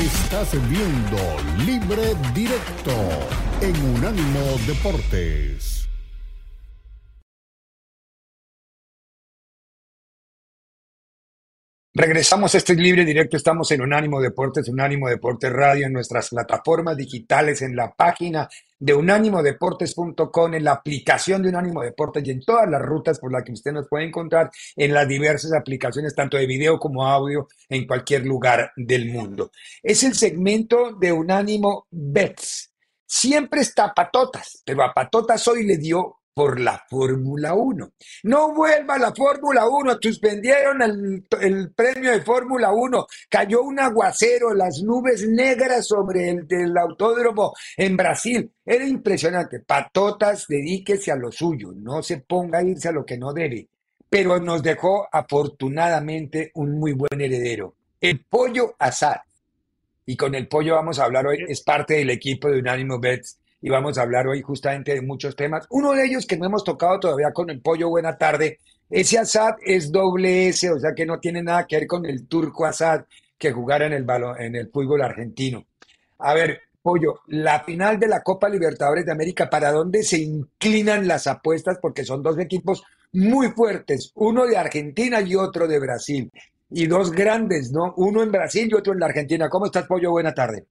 Estás viendo Libre Directo en Unánimo Deportes. Regresamos a este libre directo, estamos en Unánimo Deportes, Unánimo Deportes Radio, en nuestras plataformas digitales, en la página de unánimodeportes.com, en la aplicación de Unánimo Deportes y en todas las rutas por las que usted nos puede encontrar en las diversas aplicaciones, tanto de video como audio, en cualquier lugar del mundo. Es el segmento de Unánimo Bets. Siempre está Patotas, pero a Patotas hoy le dio por la Fórmula 1. No vuelva a la Fórmula 1, suspendieron el, el premio de Fórmula 1, cayó un aguacero, las nubes negras sobre el del autódromo en Brasil. Era impresionante. Patotas, dedíquese a lo suyo, no se ponga a irse a lo que no debe. Pero nos dejó afortunadamente un muy buen heredero, el pollo asad. Y con el pollo vamos a hablar hoy, es parte del equipo de Unánimo Bets y vamos a hablar hoy justamente de muchos temas. Uno de ellos que no hemos tocado todavía con el pollo Buena Tarde, ese Assad es doble S, o sea que no tiene nada que ver con el turco Assad que jugara en el, en el fútbol argentino. A ver, pollo, la final de la Copa Libertadores de América, ¿para dónde se inclinan las apuestas? Porque son dos equipos muy fuertes, uno de Argentina y otro de Brasil. Y dos grandes, ¿no? Uno en Brasil y otro en la Argentina. ¿Cómo estás, pollo? Buena tarde.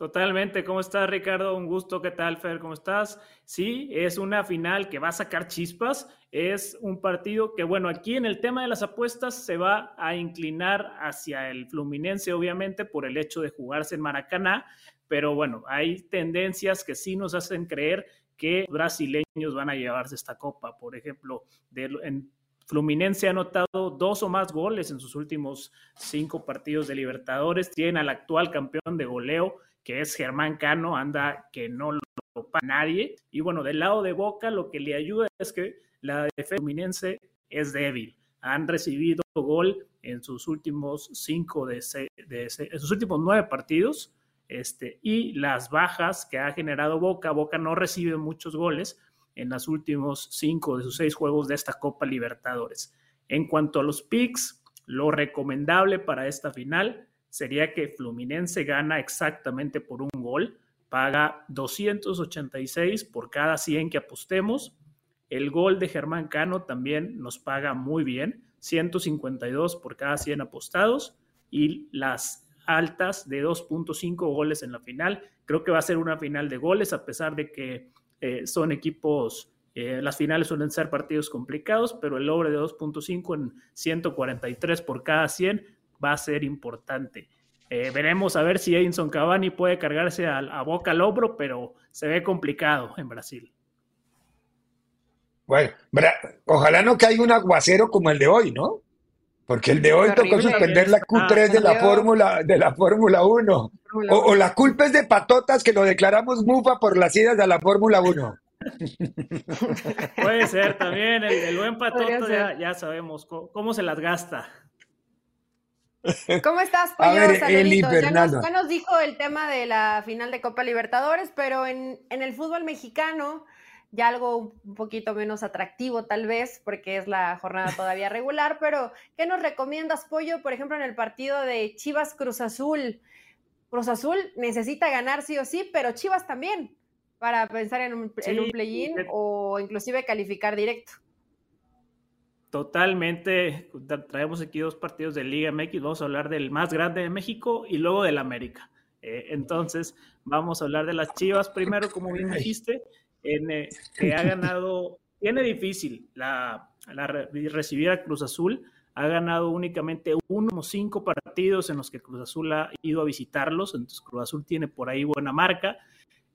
Totalmente, ¿cómo estás Ricardo? Un gusto, ¿qué tal Fer? ¿Cómo estás? Sí, es una final que va a sacar chispas, es un partido que, bueno, aquí en el tema de las apuestas se va a inclinar hacia el Fluminense, obviamente, por el hecho de jugarse en Maracaná, pero bueno, hay tendencias que sí nos hacen creer que brasileños van a llevarse esta copa, por ejemplo, en Fluminense ha anotado dos o más goles en sus últimos cinco partidos de Libertadores. Tiene al actual campeón de goleo que es Germán Cano, anda que no lo para nadie. Y bueno, del lado de Boca lo que le ayuda es que la defensa fluminense es débil. Han recibido gol en sus últimos cinco de, de en sus últimos nueve partidos. Este, y las bajas que ha generado Boca, Boca no recibe muchos goles en los últimos cinco de sus seis juegos de esta Copa Libertadores. En cuanto a los picks, lo recomendable para esta final sería que Fluminense gana exactamente por un gol, paga 286 por cada 100 que apostemos. El gol de Germán Cano también nos paga muy bien, 152 por cada 100 apostados y las altas de 2.5 goles en la final. Creo que va a ser una final de goles a pesar de que eh, son equipos, eh, las finales suelen ser partidos complicados, pero el logro de 2.5 en 143 por cada 100 va a ser importante. Eh, veremos a ver si Edinson Cavani puede cargarse a, boca al hombro, pero se ve complicado en Brasil. Bueno, ojalá no caiga un aguacero como el de hoy, ¿no? Porque el de hoy tocó suspender la Q3 de la Fórmula de la Fórmula 1. O, la culpa es de Patotas que lo declaramos mufa por las idas de la Fórmula 1. Puede ser también, el, buen Patotas ya, ya, sabemos cómo se las gasta. ¿Cómo estás, Pollo? Saluditos. Ya nos, dijo el tema de la final de Copa Libertadores, pero en, en, el fútbol mexicano, ya algo un poquito menos atractivo tal vez, porque es la jornada todavía regular, pero ¿qué nos recomiendas, Pollo? Por ejemplo, en el partido de Chivas Cruz Azul. Cruz Azul necesita ganar sí o sí, pero Chivas también, para pensar en un, en un play-in o inclusive calificar directo. Totalmente, traemos aquí dos partidos de Liga MX, vamos a hablar del más grande de México y luego del América. Eh, entonces, vamos a hablar de las Chivas primero, como bien dijiste, en, eh, que ha ganado, tiene difícil la, recibir a Cruz Azul, ha ganado únicamente uno o cinco partidos en los que Cruz Azul ha ido a visitarlos, entonces Cruz Azul tiene por ahí buena marca.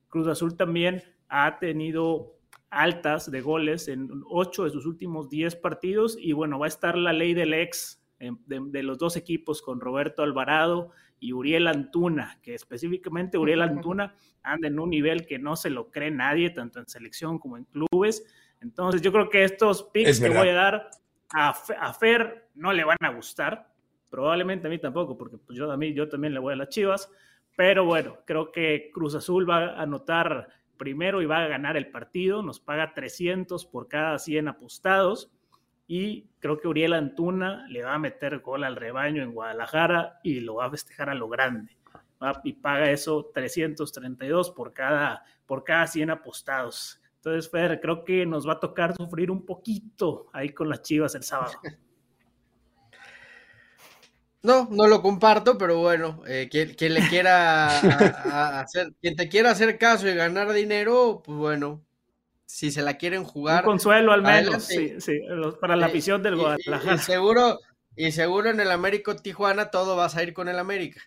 Cruz Azul también ha tenido altas de goles en ocho de sus últimos diez partidos. Y bueno, va a estar la ley del ex eh, de, los dos equipos con Roberto Alvarado y Uriel Antuna, que específicamente Uriel Antuna anda en un nivel que no se lo cree nadie, tanto en selección como en clubes. Entonces yo creo que estos picks que voy a dar a, a, Fer no le van a gustar, probablemente a mí tampoco, porque pues yo, a mí, yo también le voy a las Chivas, pero bueno, creo que Cruz Azul va a anotar primero y va a ganar el partido, nos paga 300 por cada 100 apostados. y creo que Uriel Antuna le va a meter gol al rebaño en Guadalajara y lo va a festejar a lo grande. Y paga eso 332 por cada, por cada 100 apostados. Entonces, Fer, creo que nos va a tocar sufrir un poquito ahí con las chivas el sábado. No, no lo comparto, pero bueno, eh, quien, le quiera hacer, quien te quiera hacer caso y ganar dinero, pues bueno, si se la quieren jugar. Un consuelo al menos, sí, sí, para la afición del Guadalajara. Y, seguro, y seguro en el Américo Tijuana todo vas a ir con el América.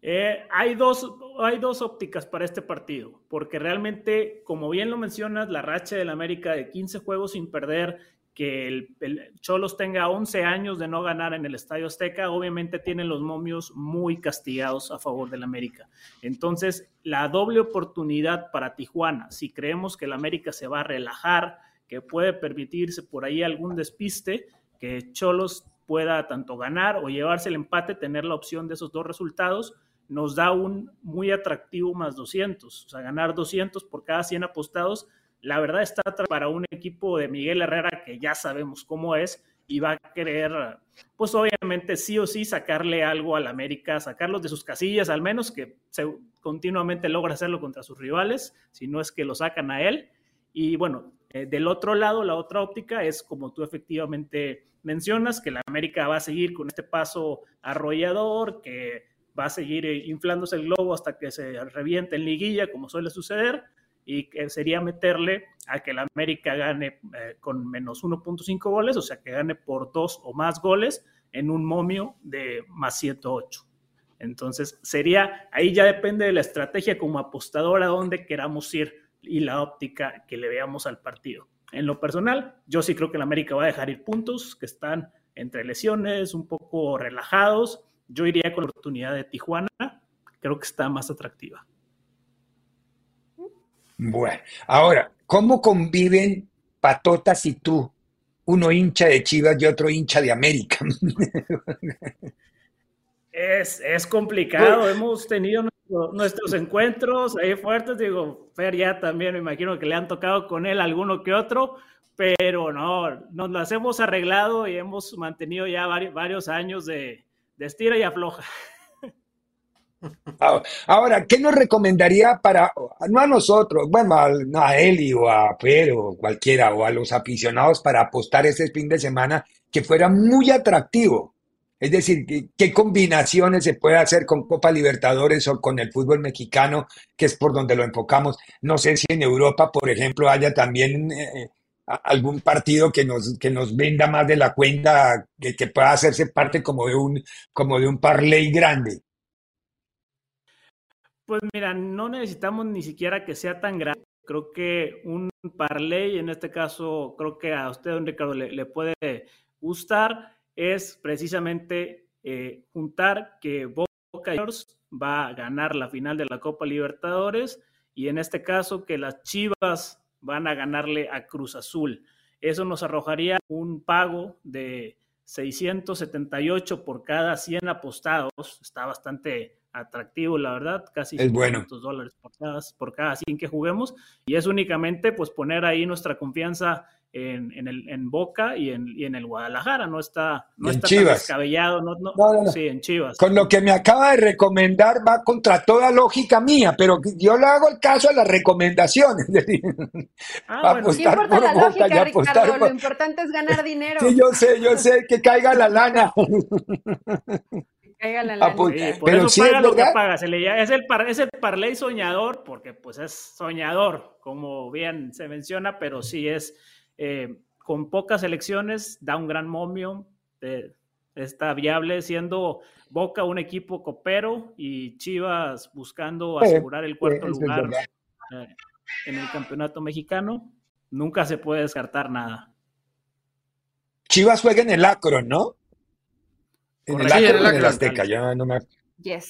Eh, hay, dos, hay dos ópticas para este partido, porque realmente, como bien lo mencionas, la racha del América de 15 juegos sin perder que el, Cholos tenga 11 años de no ganar en el Estadio Azteca, obviamente tienen los momios muy castigados a favor del América. Entonces, la doble oportunidad para Tijuana, si creemos que el América se va a relajar, que puede permitirse por ahí algún despiste, que Cholos pueda tanto ganar o llevarse el empate, tener la opción de esos dos resultados, nos da un muy atractivo más 200, o sea, ganar 200 por cada 100 apostados la verdad está para un equipo de Miguel Herrera que ya sabemos cómo es y va a querer, pues obviamente sí o sí sacarle algo al América, sacarlos de sus casillas, al menos que continuamente logra hacerlo contra sus rivales, si no es que lo sacan a él. Y bueno, eh, del otro lado, la otra óptica es como tú efectivamente mencionas, que la América va a seguir con este paso arrollador, que va a seguir eh, inflándose el globo hasta que se reviente en liguilla, como suele suceder y que sería meterle a que la América gane eh, con menos 1.5 goles, o sea, que gane por dos o más goles en un momio de más 108. Entonces, sería, ahí ya depende de la estrategia como apostador a dónde queramos ir y la óptica que le veamos al partido. En lo personal, yo sí creo que la América va a dejar ir puntos que están entre lesiones, un poco relajados. Yo iría con la oportunidad de Tijuana, creo que está más atractiva. Bueno, ahora, ¿cómo conviven Patotas y tú? Uno hincha de Chivas y otro hincha de América. Es, complicado, hemos tenido nuestros encuentros ahí fuertes, digo, Fer ya también me imagino que le han tocado con él alguno que otro, pero no, nos las hemos arreglado y hemos mantenido ya varios, años de, de estira y afloja. Ahora, ¿qué nos recomendaría para, no a nosotros, bueno, a, Eli o a Pedro, cualquiera, o a los aficionados para apostar ese fin de semana que fuera muy atractivo? Es decir, ¿qué, combinaciones se puede hacer con Copa Libertadores o con el fútbol mexicano, que es por donde lo enfocamos? No sé si en Europa, por ejemplo, haya también eh, algún partido que nos, que nos venda más de la cuenta, que, que pueda hacerse parte como de un, como de un parlay grande. Pues mira, no necesitamos ni siquiera que sea tan grande. Creo que un parlay, en este caso, creo que a usted, don Ricardo, le, puede gustar, es precisamente eh, juntar que Boca Juniors va a ganar la final de la Copa Libertadores y en este caso que las Chivas van a ganarle a Cruz Azul. Eso nos arrojaría un pago de 678 por cada 100 apostados. Está bastante atractivo, la verdad, casi es dólares por cada, por cada 100 que juguemos. Y es únicamente pues poner ahí nuestra confianza en, en, el, en Boca y en, y en, el Guadalajara. No está, no está tan descabellado. No, no, sí, en Chivas. Con lo que me acaba de recomendar va contra toda lógica mía, pero yo le hago el caso a las recomendaciones. Ah, bueno. importa la lógica, Ricardo? Lo importante es ganar dinero. Sí, yo sé, yo sé, que caiga la lana. Ah, pues, por eso paga lo que paga. es, el es el parlay soñador, porque pues es soñador, como bien se menciona, pero sí es eh, con pocas elecciones, da un gran momio, eh, está viable siendo Boca un equipo copero y Chivas buscando asegurar el cuarto lugar eh, en el campeonato mexicano. Nunca se puede descartar nada. Chivas juega en el Acron, ¿no? En el, Akron, en el Azteca, yo no me...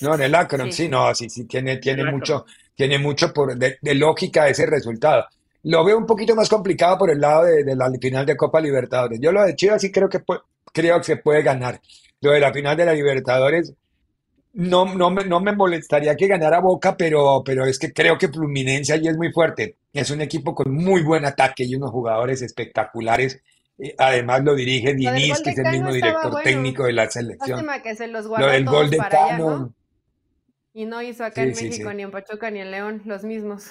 No, en el Akron, sí. no, sí, sí, tiene, tiene mucho, tiene mucho por, de, lógica ese resultado. Lo veo un poquito más complicado por el lado de, la final de Copa Libertadores. Yo lo de Chivas sí creo que, creo que se puede ganar. Lo de la final de la Libertadores, no, no, me, no me molestaría que ganara Boca, pero, pero es que creo que Fluminense allí es muy fuerte. Es un equipo con muy buen ataque y unos jugadores espectaculares. Además lo dirige Diniz, que es el mismo director técnico de la selección. que se los lo del gol de Cano. Y no hizo acá en México ni en Pachuca ni en León los mismos.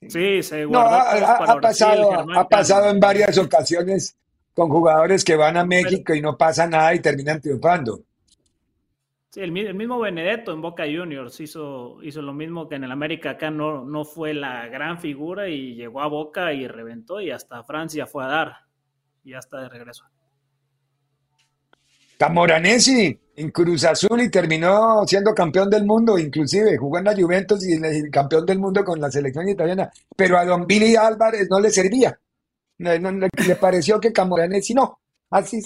Sí, se guardó ha, pasado, ha pasado en varias ocasiones con jugadores que van a México y no pasa nada y terminan triunfando. Sí, el, mismo Benedetto en Boca Juniors hizo, hizo lo mismo que en el América acá no, no fue la gran figura y llegó a Boca y reventó y hasta Francia fue a dar y ya está de regreso. Camoranesi en Cruz Azul y terminó siendo campeón del mundo, inclusive jugó en la Juventus y campeón del mundo con la selección italiana, pero a Don Billy Álvarez no le servía. le pareció que Camoranesi no. Así,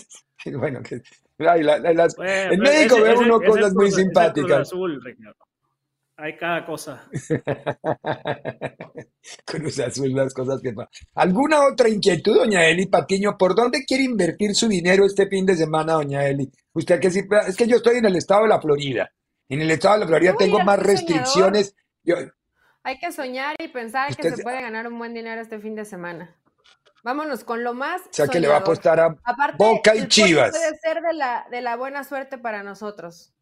bueno, que en México ve uno cosas muy simpáticas. Azul, Hay cada cosa. Cruz Azul, las cosas que pasan. ¿Alguna otra inquietud, doña Eli Patiño? ¿Por dónde quiere invertir su dinero este fin de semana, doña Eli? Usted que sí, es que yo estoy en el estado de la Florida. En el estado de la Florida tengo más restricciones. Hay que soñar y pensar que se puede ganar un buen dinero este fin de semana. Vámonos con lo más. O sea que le va a apostar a Boca y Chivas. Puede ser de la, de la buena suerte para nosotros.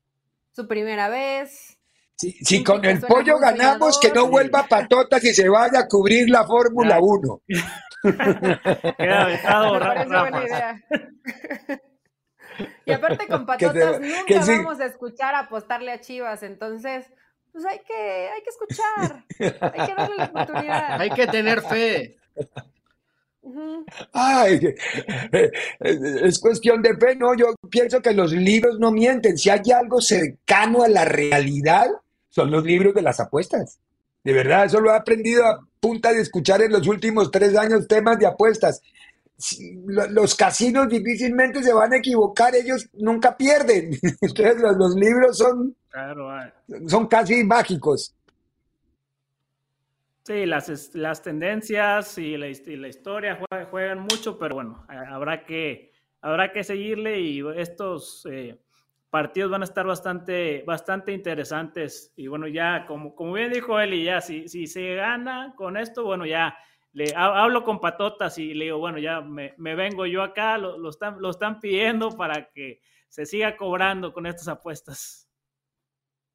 Su primera vez. Si, con el pollo ganamos, que no vuelva patotas y se vaya a cubrir la Fórmula 1. y aparte con patotas nunca vamos a escuchar apostarle a Chivas, entonces pues hay que, hay que escuchar, hay que darle la oportunidad. Hay que tener fe. Ay, es cuestión de fe, no, yo pienso que los libros no mienten. Si hay algo cercano a la realidad, son los libros de las apuestas. De verdad, eso lo he aprendido a punta de escuchar en los últimos tres años temas de apuestas. Los casinos difícilmente se van a equivocar, ellos nunca pierden. Entonces los, libros son, son casi mágicos. Sí, las, las tendencias y la, historia juegan, mucho, pero bueno, habrá que, habrá que seguirle y estos eh, partidos van a estar bastante, bastante interesantes. Y bueno, ya, como, como bien dijo Eli, ya, si, si se gana con esto, bueno, ya le hablo con patotas y le digo, bueno, ya me, vengo yo acá, lo, lo, están, lo están pidiendo para que se siga cobrando con estas apuestas.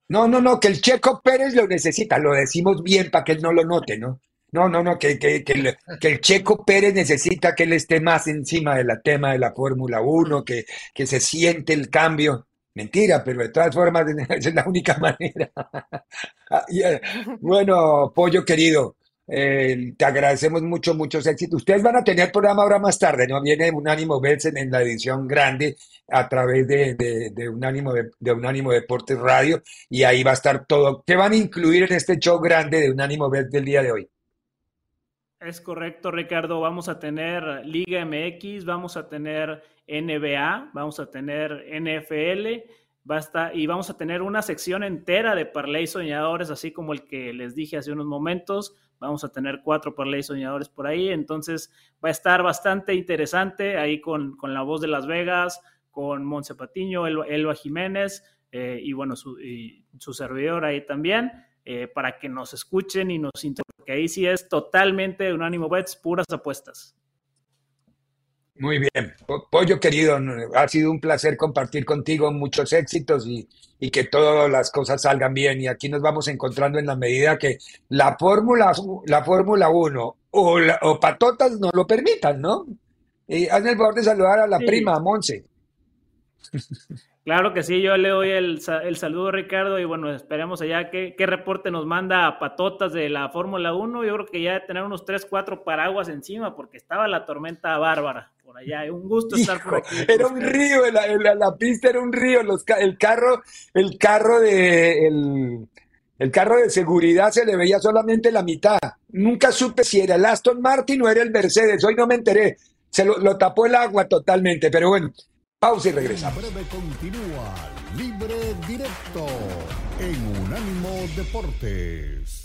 No, no, no, que el Checo Pérez lo necesita, lo decimos bien para que él no lo note, ¿no? No, no, no, que, que, el, Checo Pérez necesita que él esté más encima del tema de la Fórmula 1, que, que se siente el cambio. Mentira, pero de todas formas es la única manera. Ah, eh, bueno, Pollo querido, eh, te agradecemos mucho, muchos éxitos. Ustedes van a tener programa ahora más tarde, ¿no? Viene Unánimo Bets en, la edición grande a través de, Unánimo, de, Unánimo Deportes Radio y ahí va a estar todo. ¿Qué van a incluir en este show grande de Unánimo Bets del día de hoy? Es correcto, Ricardo. Vamos a tener Liga MX, vamos a tener NBA, vamos a tener NFL Basta, y vamos a tener una sección entera de parlay soñadores, así como el que les dije hace unos momentos. Vamos a tener cuatro parlay soñadores por ahí. Entonces va a estar bastante interesante ahí con, la voz de Las Vegas, con Monse Patiño, Elba, Jiménez eh, y bueno, su, su, servidor ahí también, eh, para que nos escuchen y nos porque ahí sí es totalmente unánimo bets, puras apuestas. Muy bien. Pollo querido, ha sido un placer compartir contigo muchos éxitos y, que todas las cosas salgan bien. Y aquí nos vamos encontrando en la medida que la Fórmula la Fórmula 1 o, o Patotas nos lo permitan, ¿no? Y hazme el favor de saludar a la prima, Monse. Claro que sí, yo le doy el, el saludo, Ricardo, y bueno, esperemos allá qué, qué reporte nos manda a Patotas de la Fórmula 1. Yo creo que ya de tener unos 3, 4 paraguas encima, porque estaba la tormenta bárbara por allá. Un gusto estar por aquí. Era un río, la, la, pista era un río. Los, el carro, el carro de. El, el carro de seguridad se le veía solamente la mitad. Nunca supe si era el Aston Martin o era el Mercedes. Hoy no me enteré. Se lo, lo tapó el agua totalmente. Pero bueno, Pausa y regresamos. breve continúa Libre Directo en Unánimo Deportes.